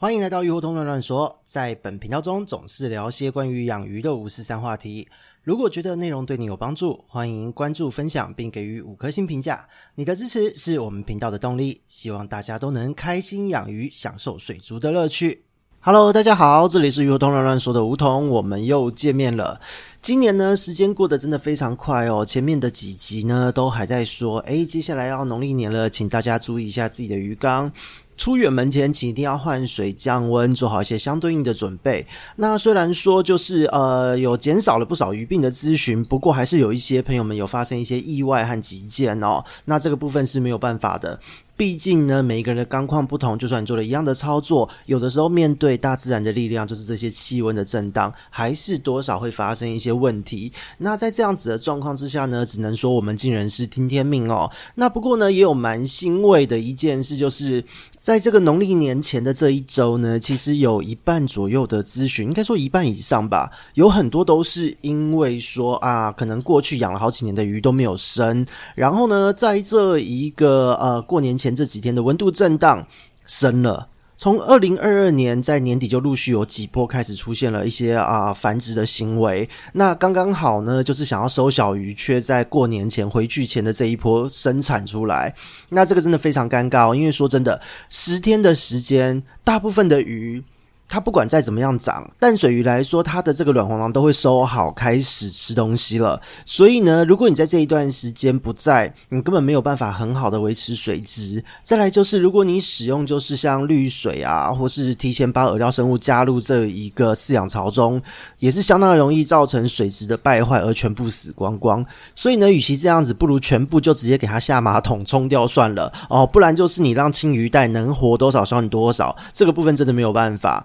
欢迎来到鱼活通乱乱说，在本频道中总是聊些关于养鱼的五四三话题。如果觉得内容对你有帮助，欢迎关注、分享并给予五颗星评价。你的支持是我们频道的动力。希望大家都能开心养鱼，享受水族的乐趣。Hello，大家好，这里是鱼活通乱乱说的梧桐，我们又见面了。今年呢，时间过得真的非常快哦。前面的几集呢，都还在说，诶，接下来要农历年了，请大家注意一下自己的鱼缸。出远门前，请一定要换水、降温，做好一些相对应的准备。那虽然说就是呃有减少了不少鱼病的咨询，不过还是有一些朋友们有发生一些意外和急件哦。那这个部分是没有办法的。毕竟呢，每一个人的缸况不同，就算你做了一样的操作，有的时候面对大自然的力量，就是这些气温的震荡，还是多少会发生一些问题。那在这样子的状况之下呢，只能说我们尽人事听天命哦。那不过呢，也有蛮欣慰的一件事，就是在这个农历年前的这一周呢，其实有一半左右的咨询，应该说一半以上吧，有很多都是因为说啊，可能过去养了好几年的鱼都没有生，然后呢，在这一个呃过年前。这几天的温度震荡升了，从二零二二年在年底就陆续有几波开始出现了一些啊繁殖的行为，那刚刚好呢，就是想要收小鱼，却在过年前回去前的这一波生产出来，那这个真的非常尴尬哦，因为说真的，十天的时间，大部分的鱼。它不管再怎么样长，淡水鱼来说，它的这个卵黄囊都会收好，开始吃东西了。所以呢，如果你在这一段时间不在，你根本没有办法很好的维持水质。再来就是，如果你使用就是像滤水啊，或是提前把饵料生物加入这一个饲养槽中，也是相当容易造成水质的败坏而全部死光光。所以呢，与其这样子，不如全部就直接给它下马桶冲掉算了哦。不然就是你让青鱼带能活多少算多少，这个部分真的没有办法。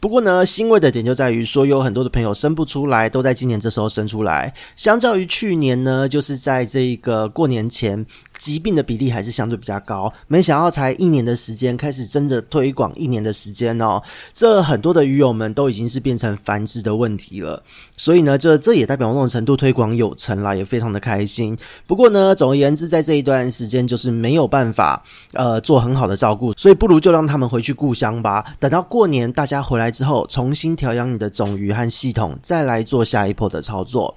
不过呢，欣慰的点就在于说，有很多的朋友生不出来，都在今年这时候生出来。相较于去年呢，就是在这个过年前，疾病的比例还是相对比较高。没想到才一年的时间，开始真的推广一年的时间哦，这很多的鱼友们都已经是变成繁殖的问题了。所以呢，这这也代表某种程度推广有成啦，也非常的开心。不过呢，总而言之，在这一段时间就是没有办法呃做很好的照顾，所以不如就让他们回去故乡吧。等到过年大家回来之后，重新调养你的种鱼和系统，再来做下一波的操作。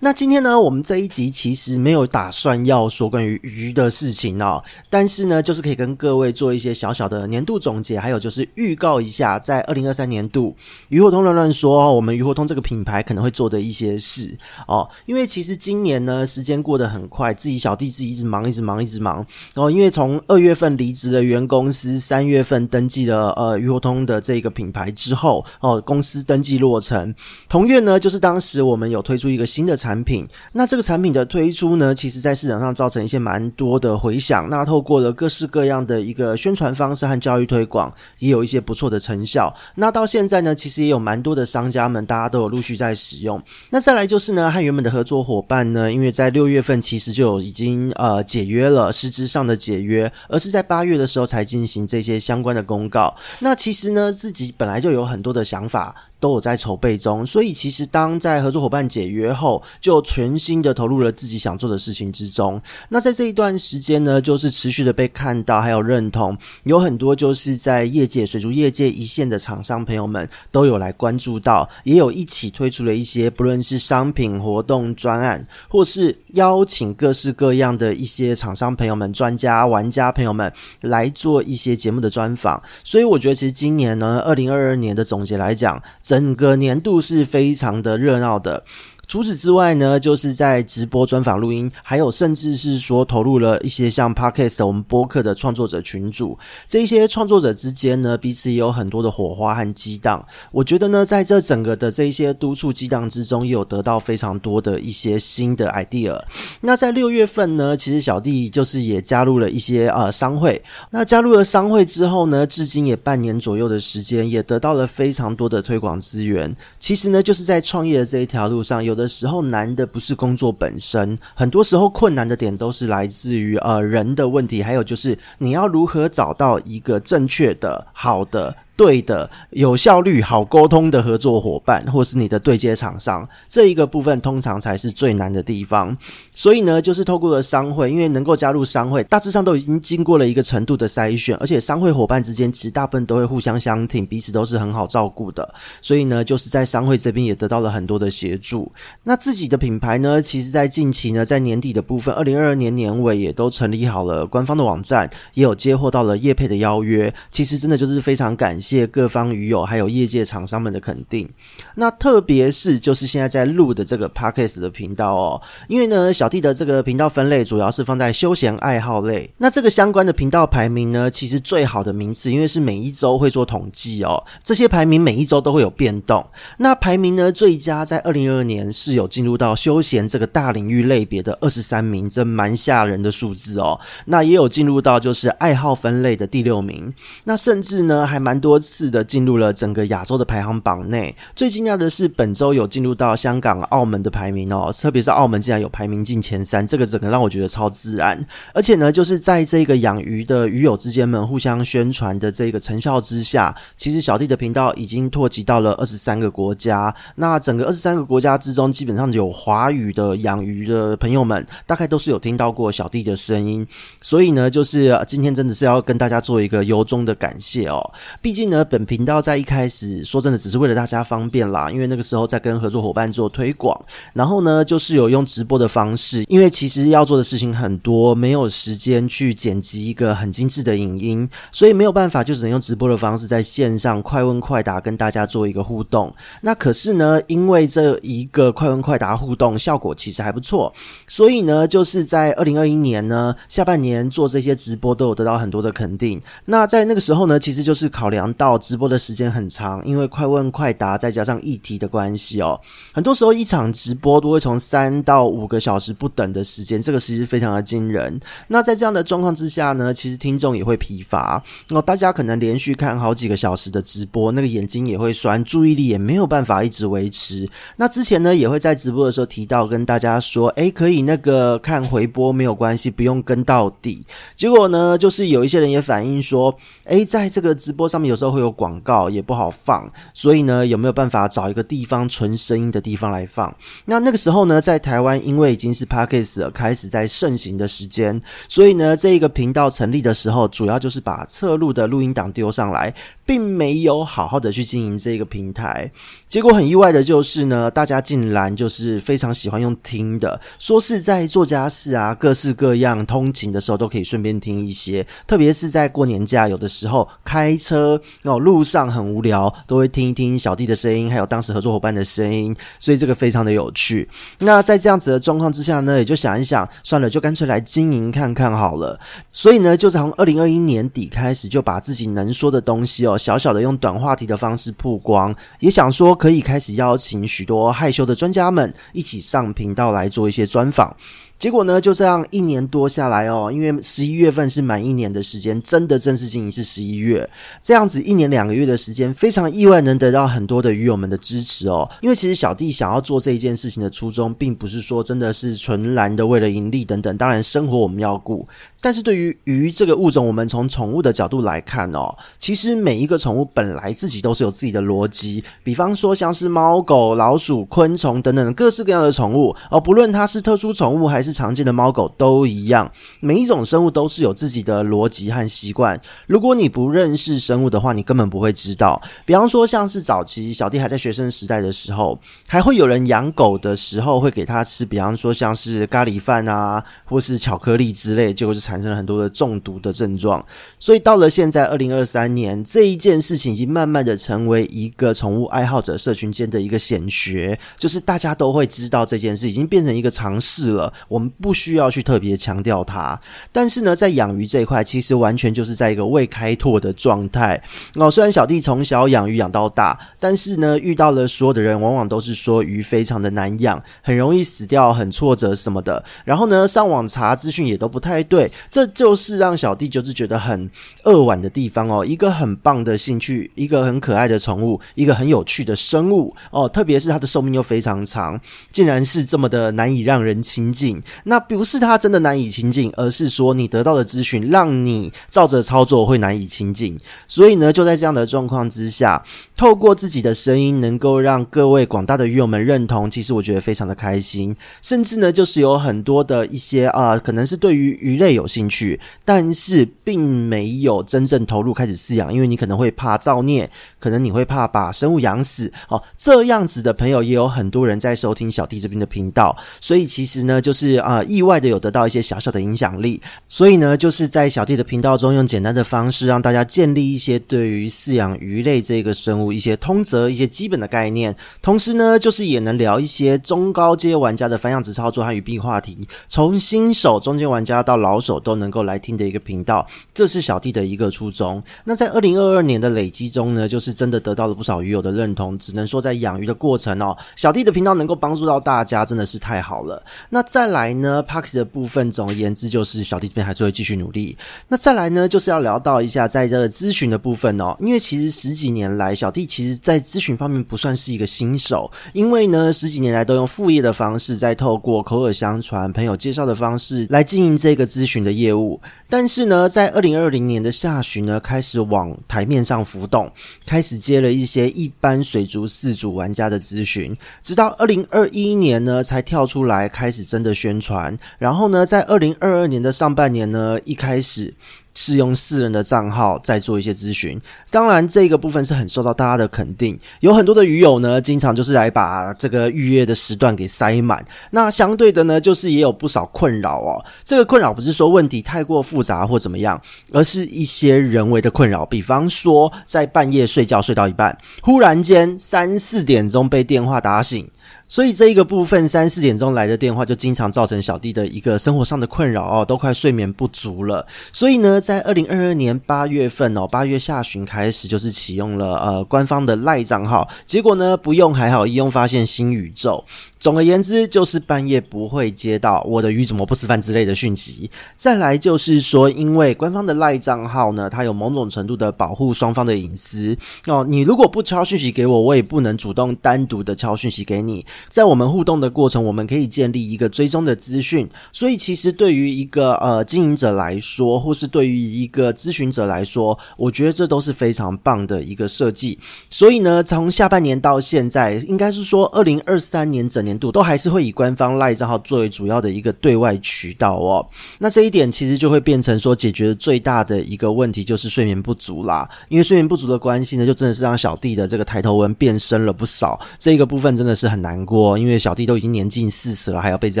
那今天呢，我们这一集其实没有打算要说关于鱼的事情哦，但是呢，就是可以跟各位做一些小小的年度总结，还有就是预告一下，在二零二三年度鱼活通乱乱说，我们鱼活通这个品牌可能会做的一些事哦。因为其实今年呢，时间过得很快，自己小弟自己一直忙，一直忙，一直忙然哦。因为从二月份离职了原公司，三月份登记了呃鱼活通的这个品牌之后哦，公司登记落成，同月呢，就是当时我们有推出一个新的产。品，那这个产品的推出呢，其实在市场上造成一些蛮多的回响。那透过了各式各样的一个宣传方式和教育推广，也有一些不错的成效。那到现在呢，其实也有蛮多的商家们，大家都有陆续在使用。那再来就是呢，和原本的合作伙伴呢，因为在六月份其实就已经呃解约了，实质上的解约，而是在八月的时候才进行这些相关的公告。那其实呢，自己本来就有很多的想法。都有在筹备中，所以其实当在合作伙伴解约后，就全心的投入了自己想做的事情之中。那在这一段时间呢，就是持续的被看到，还有认同，有很多就是在业界水族业界一线的厂商朋友们都有来关注到，也有一起推出了一些不论是商品活动专案，或是邀请各式各样的一些厂商朋友们、专家、玩家朋友们来做一些节目的专访。所以我觉得，其实今年呢，二零二二年的总结来讲，整个年度是非常的热闹的。除此之外呢，就是在直播专访录音，还有甚至是说投入了一些像 Podcast 我们播客的创作者群组，这一些创作者之间呢，彼此也有很多的火花和激荡。我觉得呢，在这整个的这一些督促激荡之中，也有得到非常多的一些新的 idea。那在六月份呢，其实小弟就是也加入了一些呃商会。那加入了商会之后呢，至今也半年左右的时间，也得到了非常多的推广资源。其实呢，就是在创业的这一条路上有。有的时候难的不是工作本身，很多时候困难的点都是来自于呃人的问题，还有就是你要如何找到一个正确的、好的。对的、有效率、好沟通的合作伙伴，或是你的对接厂商，这一个部分通常才是最难的地方。所以呢，就是透过了商会，因为能够加入商会，大致上都已经经过了一个程度的筛选，而且商会伙伴之间其实大部分都会互相相挺，彼此都是很好照顾的。所以呢，就是在商会这边也得到了很多的协助。那自己的品牌呢，其实在近期呢，在年底的部分，二零二二年年尾也都成立好了官方的网站，也有接获到了业配的邀约。其实真的就是非常感谢谢各方鱼友还有业界厂商们的肯定。那特别是就是现在在录的这个 Podcast 的频道哦，因为呢，小弟的这个频道分类主要是放在休闲爱好类。那这个相关的频道排名呢，其实最好的名次，因为是每一周会做统计哦，这些排名每一周都会有变动。那排名呢，最佳在二零二二年是有进入到休闲这个大领域类别的二十三名，这蛮吓人的数字哦。那也有进入到就是爱好分类的第六名。那甚至呢，还蛮多多次的进入了整个亚洲的排行榜内。最惊讶的是，本周有进入到香港、澳门的排名哦，特别是澳门竟然有排名进前三，这个整个让我觉得超自然。而且呢，就是在这个养鱼的鱼友之间们互相宣传的这个成效之下，其实小弟的频道已经拓及到了二十三个国家。那整个二十三个国家之中，基本上有华语的养鱼的朋友们，大概都是有听到过小弟的声音。所以呢，就是今天真的是要跟大家做一个由衷的感谢哦。毕竟呢，本频道在一开始说真的，只是为了大家方便啦，因为那个时候在跟合作伙伴做推广，然后呢，就是有用直播的方式，因为其实要做的事情很多，没有时间去剪辑一个很精致的影音，所以没有办法，就只能用直播的方式在线上快问快答跟大家做一个互动。那可是呢，因为这一个快问快答互动效果其实还不错，所以呢，就是在二零二一年呢下半年做这些直播都有得到很多的肯定。那在那个时候呢，其实就是考量到直播的时间很长，因为快问快答再加上议题的关系哦，很多时候一场直播都会从三到五个小时不等的时间，这个其实非常的惊人。那在这样的状况之下呢，其实听众也会疲乏哦，大家可能连续看好几个小时的直播，那个眼睛也会酸，注意力也没有办法一直维持。那之前呢，也会在直播的时候提到跟大家说，诶，可以那个看回播没有关系，不用跟到底。结果呢，就是有一些人也反映说，诶，在这个直播上面有时候都会有广告，也不好放，所以呢，有没有办法找一个地方纯声音的地方来放？那那个时候呢，在台湾因为已经是 Podcast 开始在盛行的时间，所以呢，这一个频道成立的时候，主要就是把侧录的录音档丢上来。并没有好好的去经营这个平台，结果很意外的就是呢，大家竟然就是非常喜欢用听的，说是在做家事啊，各式各样通勤的时候都可以顺便听一些，特别是在过年假，有的时候开车哦，路上很无聊，都会听一听小弟的声音，还有当时合作伙伴的声音，所以这个非常的有趣。那在这样子的状况之下呢，也就想一想，算了，就干脆来经营看看好了。所以呢，就从二零二一年底开始，就把自己能说的东西哦。小小的用短话题的方式曝光，也想说可以开始邀请许多害羞的专家们一起上频道来做一些专访。结果呢，就这样一年多下来哦，因为十一月份是满一年的时间，真的正式经营是十一月，这样子一年两个月的时间，非常意外能得到很多的鱼友们的支持哦。因为其实小弟想要做这一件事情的初衷，并不是说真的是纯然的为了盈利等等，当然生活我们要顾。但是对于鱼这个物种，我们从宠物的角度来看哦，其实每一个宠物本来自己都是有自己的逻辑。比方说像是猫狗、老鼠、昆虫等等各式各样的宠物哦，不论它是特殊宠物还是常见的猫狗都一样，每一种生物都是有自己的逻辑和习惯。如果你不认识生物的话，话你根本不会知道。比方说像是早期小弟还在学生时代的时候，还会有人养狗的时候会给它吃，比方说像是咖喱饭啊，或是巧克力之类，结果就产生了很多的中毒的症状。所以到了现在二零二三年，这一件事情已经慢慢的成为一个宠物爱好者社群间的一个显学，就是大家都会知道这件事，已经变成一个常识了。我们不需要去特别强调它。但是呢，在养鱼这一块，其实完全就是在一个未开拓的状态。哦，虽然小弟从小养鱼养到大，但是呢，遇到了所有的人，往往都是说鱼非常的难养，很容易死掉，很挫折什么的。然后呢，上网查资讯也都不太对。这就是让小弟就是觉得很扼腕的地方哦。一个很棒的兴趣，一个很可爱的宠物，一个很有趣的生物哦。特别是它的寿命又非常长，竟然是这么的难以让人亲近。那不是它真的难以亲近，而是说你得到的资讯让你照着操作会难以亲近。所以呢，那就在这样的状况之下，透过自己的声音，能够让各位广大的鱼友们认同，其实我觉得非常的开心。甚至呢，就是有很多的一些啊、可能是对于鱼类有兴趣，但是并没有真正投入开始饲养，因为你可能会怕造孽，可能你会怕把生物养死哦。这样子的朋友也有很多人在收听小弟这边的频道，所以其实呢，就是啊、意外的有得到一些小小的影响力。所以呢，就是在小弟的频道中，用简单的方式让大家建立一些对对于饲养鱼类这个生物一些通则、一些基本的概念，同时呢，就是也能聊一些中高阶玩家的繁养殖操作和鱼币话题，从新手、中间玩家到老手都能够来听的一个频道，这是小弟的一个初衷。那在二零二二年的累积中呢，就是真的得到了不少鱼友的认同，只能说在养鱼的过程哦，小弟的频道能够帮助到大家，真的是太好了。那再来呢，Podcast 的部分，总而言之就是小弟这边还是会继续努力。那再来呢，就是要聊到一下在这个咨询的部分哦，因为其实十几年来，小弟其实在咨询方面不算是一个新手，因为呢十几年来都用副业的方式在透过口耳相传、朋友介绍的方式来经营这个咨询的业务。但是呢，在二零二零年的下旬呢，开始往台面上浮动，开始接了一些一般水族四主玩家的咨询，直到二零二一年呢，才跳出来开始真的宣传。然后呢，在二零二二年的上半年呢，一开始。是用私人的账号在做一些咨询，当然这个部分是很受到大家的肯定，有很多的鱼友呢，经常就是来把这个预约的时段给塞满。那相对的呢，就是也有不少困扰哦。这个困扰不是说问题太过复杂或怎么样，而是一些人为的困扰，比方说在半夜睡觉睡到一半，忽然间三四点钟被电话打醒。所以这一个部分三四点钟来的电话，就经常造成小弟的一个生活上的困扰哦，都快睡眠不足了。所以呢，在二零二二年八月份哦，八月下旬开始就是启用了呃官方的赖账号，结果呢不用还好，一用发现新宇宙。总而言之，就是半夜不会接到我的鱼怎么不吃饭之类的讯息。再来就是说，因为官方的赖账号呢，它有某种程度的保护双方的隐私哦。你如果不敲讯息给我，我也不能主动单独的敲讯息给你。在我们互动的过程，我们可以建立一个追踪的资讯。所以，其实对于一个呃经营者来说，或是对于一个咨询者来说，我觉得这都是非常棒的一个设计。所以呢，从下半年到现在，应该是说二零二三年整年度都还是会以官方赖账号作为主要的一个对外渠道哦。那这一点其实就会变成说，解决最大的一个问题就是睡眠不足啦。因为睡眠不足的关系呢，就真的是让小弟的这个抬头纹变深了不少。这个部分真的是很难过，因为小弟都已经年近四十了，还要被这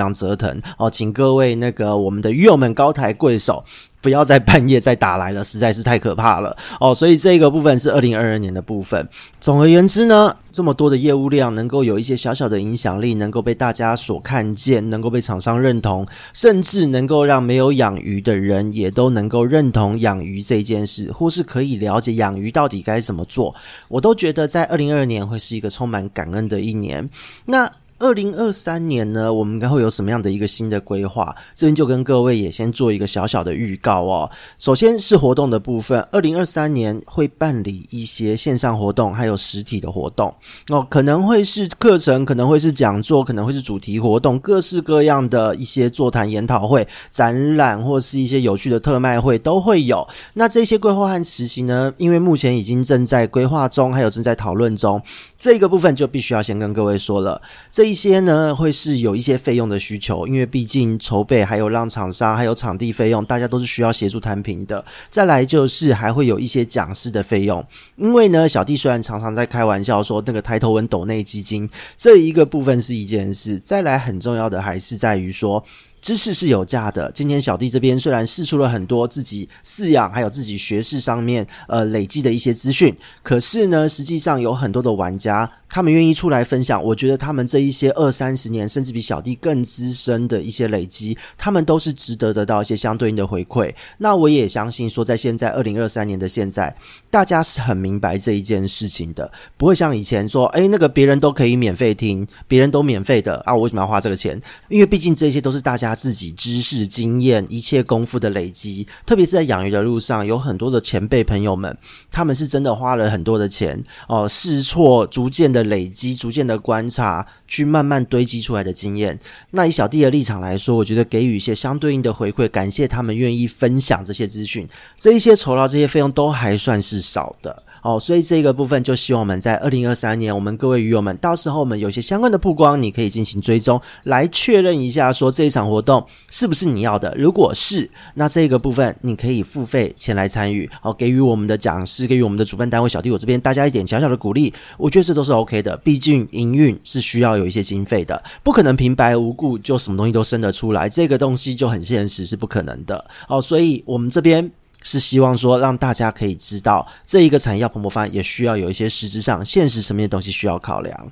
样折腾哦，请各位那个我们的鱼友们高抬贵手。不要在半夜再打来了，实在是太可怕了哦。所以这个部分是二零二二年的部分。总而言之呢，这么多的业务量能够有一些小小的影响力，能够被大家所看见，能够被厂商认同，甚至能够让没有养鱼的人也都能够认同养鱼这件事，或是可以了解养鱼到底该怎么做，我都觉得在二零二二年会是一个充满感恩的一年。那。二零二三年呢，我们应该会有什么样的一个新的规划？这边就跟各位也先做一个小小的预告哦。首先是活动的部分，二零二三年会办理一些线上活动，还有实体的活动哦，可能会是课程，可能会是讲座，可能会是主题活动，各式各样的一些座谈、研讨会、展览，或是一些有趣的特卖会都会有。那这些规划和实习呢，因为目前已经正在规划中，还有正在讨论中，这个部分就必须要先跟各位说了。这一些呢，会是有一些费用的需求，因为毕竟筹备还有让厂商还有场地费用，大家都是需要协助摊平的。再来就是还会有一些讲师的费用，因为呢，小弟虽然常常在开玩笑说那个抬头纹斗内基金这一个部分是一件事，再来很重要的还是在于说。知识是有价的。今天小弟这边虽然试出了很多自己饲养还有自己学识上面呃累积的一些资讯，可是呢，实际上有很多的玩家，他们愿意出来分享。我觉得他们这一些二三十年甚至比小弟更资深的一些累积，他们都是值得得到一些相对应的回馈。那我也相信说，在现在二零二三年的现在，大家是很明白这一件事情的，不会像以前说，诶，那个别人都可以免费听，别人都免费的啊，我为什么要花这个钱？因为毕竟这些都是大家。自己知识、经验、一切功夫的累积，特别是在养鱼的路上，有很多的前辈朋友们，他们是真的花了很多的钱哦，试错，逐渐的累积、逐渐的观察，去慢慢堆积出来的经验。那以小弟的立场来说，我觉得给予一些相对应的回馈，感谢他们愿意分享这些资讯，这一些酬劳、这些费用都还算是少的。哦，所以这个部分就希望我们在二零二三年，我们各位鱼友们，到时候我们有些相关的曝光，你可以进行追踪，来确认一下，说这一场活动是不是你要的。如果是，那这个部分你可以付费前来参与，哦，给予我们的讲师，给予我们的主办单位小弟我这边大家一点小小的鼓励，我觉得这都是 OK 的。毕竟营运是需要有一些经费的，不可能平白无故就什么东西都生得出来，这个东西就很现实，是不可能的。哦，所以我们这边。是希望说让大家可以知道，这一个产业要蓬勃发展，也需要有一些实质上、现实层面的东西需要考量。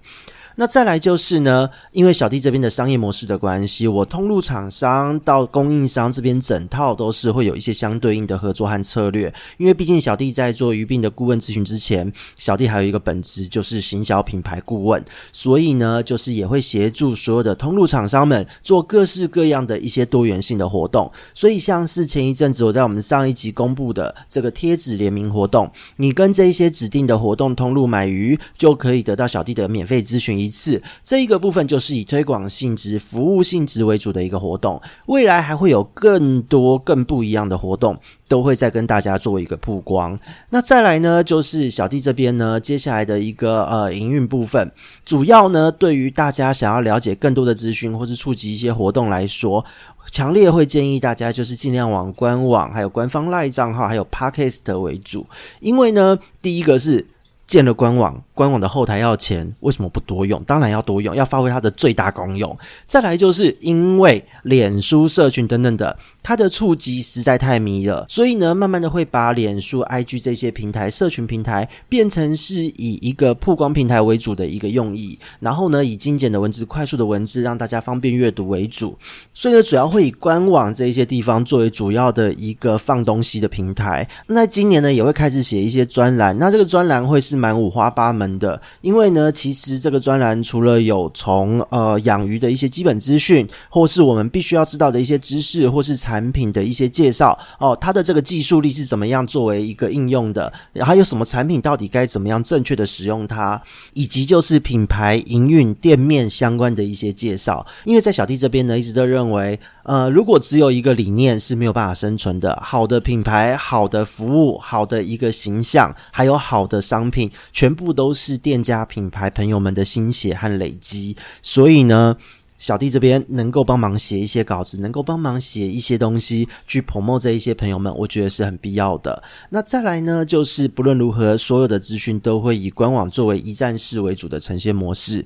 那再来就是呢，因为小弟这边的商业模式的关系，我通路厂商到供应商这边整套都是会有一些相对应的合作和策略。因为毕竟小弟在做鱼病的顾问咨询之前，小弟还有一个本职就是行销品牌顾问，所以呢，就是也会协助所有的通路厂商们做各式各样的一些多元性的活动。所以像是前一阵子我在我们上一集公布的这个贴纸联名活动，你跟这一些指定的活动通路买鱼，就可以得到小弟的免费咨询。一次，这一个部分就是以推广性质、服务性质为主的一个活动。未来还会有更多、更不一样的活动，都会再跟大家做一个曝光。那再来呢，就是小弟这边呢，接下来的一个呃营运部分，主要呢，对于大家想要了解更多的资讯或是触及一些活动来说，强烈会建议大家就是尽量往官网、还有官方 LINE 账号、还有 Podcast 为主，因为呢，第一个是建了官网。官网的后台要钱，为什么不多用？当然要多用，要发挥它的最大功用。再来就是因为脸书社群等等的，它的触及实在太迷了，所以呢，慢慢的会把脸书、IG 这些平台、社群平台变成是以一个曝光平台为主的一个用意。然后呢，以精简的文字、快速的文字，让大家方便阅读为主。所以呢，主要会以官网这一些地方作为主要的一个放东西的平台。那今年呢，也会开始写一些专栏。那这个专栏会是蛮五花八门的，因为呢，其实这个专栏除了有从呃养鱼的一些基本资讯，或是我们必须要知道的一些知识，或是产品的一些介绍哦，它的这个技术力是怎么样作为一个应用的，还有什么产品到底该怎么样正确的使用它，以及就是品牌营运店面相关的一些介绍。因为在小弟这边呢，一直都认为。呃，如果只有一个理念是没有办法生存的，好的品牌、好的服务、好的一个形象，还有好的商品，全部都是店家品牌朋友们的心血和累积。所以呢。小弟这边能够帮忙写一些稿子，能够帮忙写一些东西去 promo 这一些朋友们，我觉得是很必要的。那再来呢，就是不论如何，所有的资讯都会以官网作为一站式为主的呈现模式。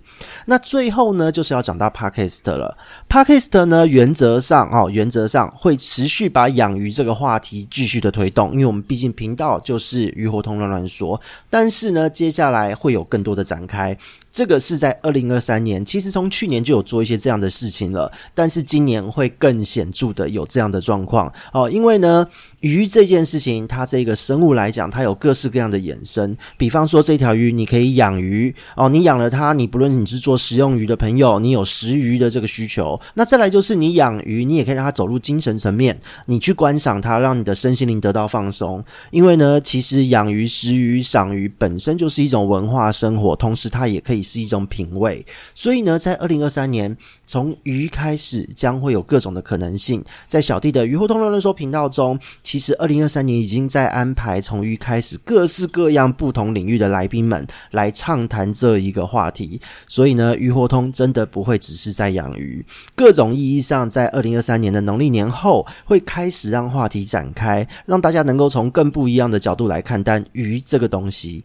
那最后呢，就是要讲到 Podcast 了。Podcast 呢，原则上哦，原则上会持续把养鱼这个话题继续的推动，因为我们毕竟频道就是鱼活通乱乱说。但是呢，接下来会有更多的展开。这个是在二零二三年，其实从去年就有做一些这样的事情了，但是今年会更显著的有这样的状况。哦，因为呢，鱼这件事情，它这个生物来讲，它有各式各样的衍生，比方说这条鱼你可以养鱼哦，你养了它，你不论你是做食用鱼的朋友，你有食鱼的这个需求，那再来就是你养鱼，你也可以让它走入精神层面，你去观赏它，让你的身心灵得到放松，因为呢，其实养鱼、食鱼、赏鱼本身就是一种文化生活，同时它也可以。是一种品味，所以呢，在二零二三年，从鱼开始，将会有各种的可能性。在小弟的鱼活通乱乱说频道中，其实二零二三年已经在安排从鱼开始，各式各样不同领域的来宾们来畅谈这一个话题。所以呢，鱼活通真的不会只是在养鱼，各种意义上，在二零二三年的农历年后，会开始让话题展开，让大家能够从更不一样的角度来看待鱼这个东西。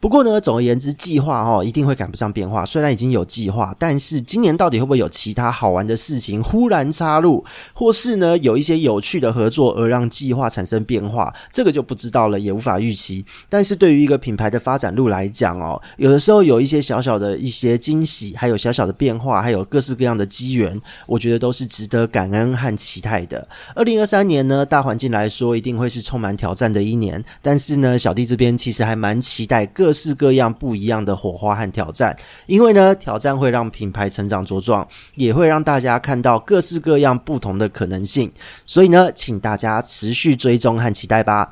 不过呢，总而言之，计划哦一定会赶不上变化。虽然已经有计划，但是今年到底会不会有其他好玩的事情忽然插入，或是呢有一些有趣的合作而让计划产生变化，这个就不知道了，也无法预期。但是对于一个品牌的发展路来讲哦，有的时候有一些小小的一些惊喜，还有小小的变化，还有各式各样的机缘，我觉得都是值得感恩和期待的。二零二三年呢，大环境来说一定会是充满挑战的一年，但是呢，小弟这边其实还蛮期待各。各式各样不一样的火花和挑战，因为呢，挑战会让品牌成长茁壮，也会让大家看到各式各样不同的可能性。所以呢，请大家持续追踪和期待吧。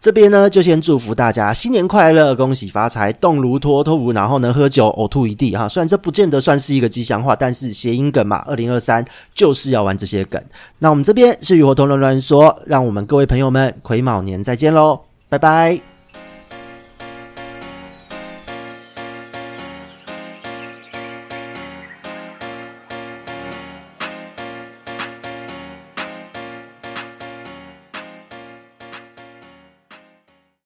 这边呢，就先祝福大家新年快乐，恭喜发财，动如脱，脱如，然后呢，喝酒呕吐一地哈。虽然这不见得算是一个吉祥话，但是谐音梗嘛，二零二三就是要玩这些梗。那我们这边是与活同乱乱说，让我们各位朋友们癸卯年再见喽，拜拜。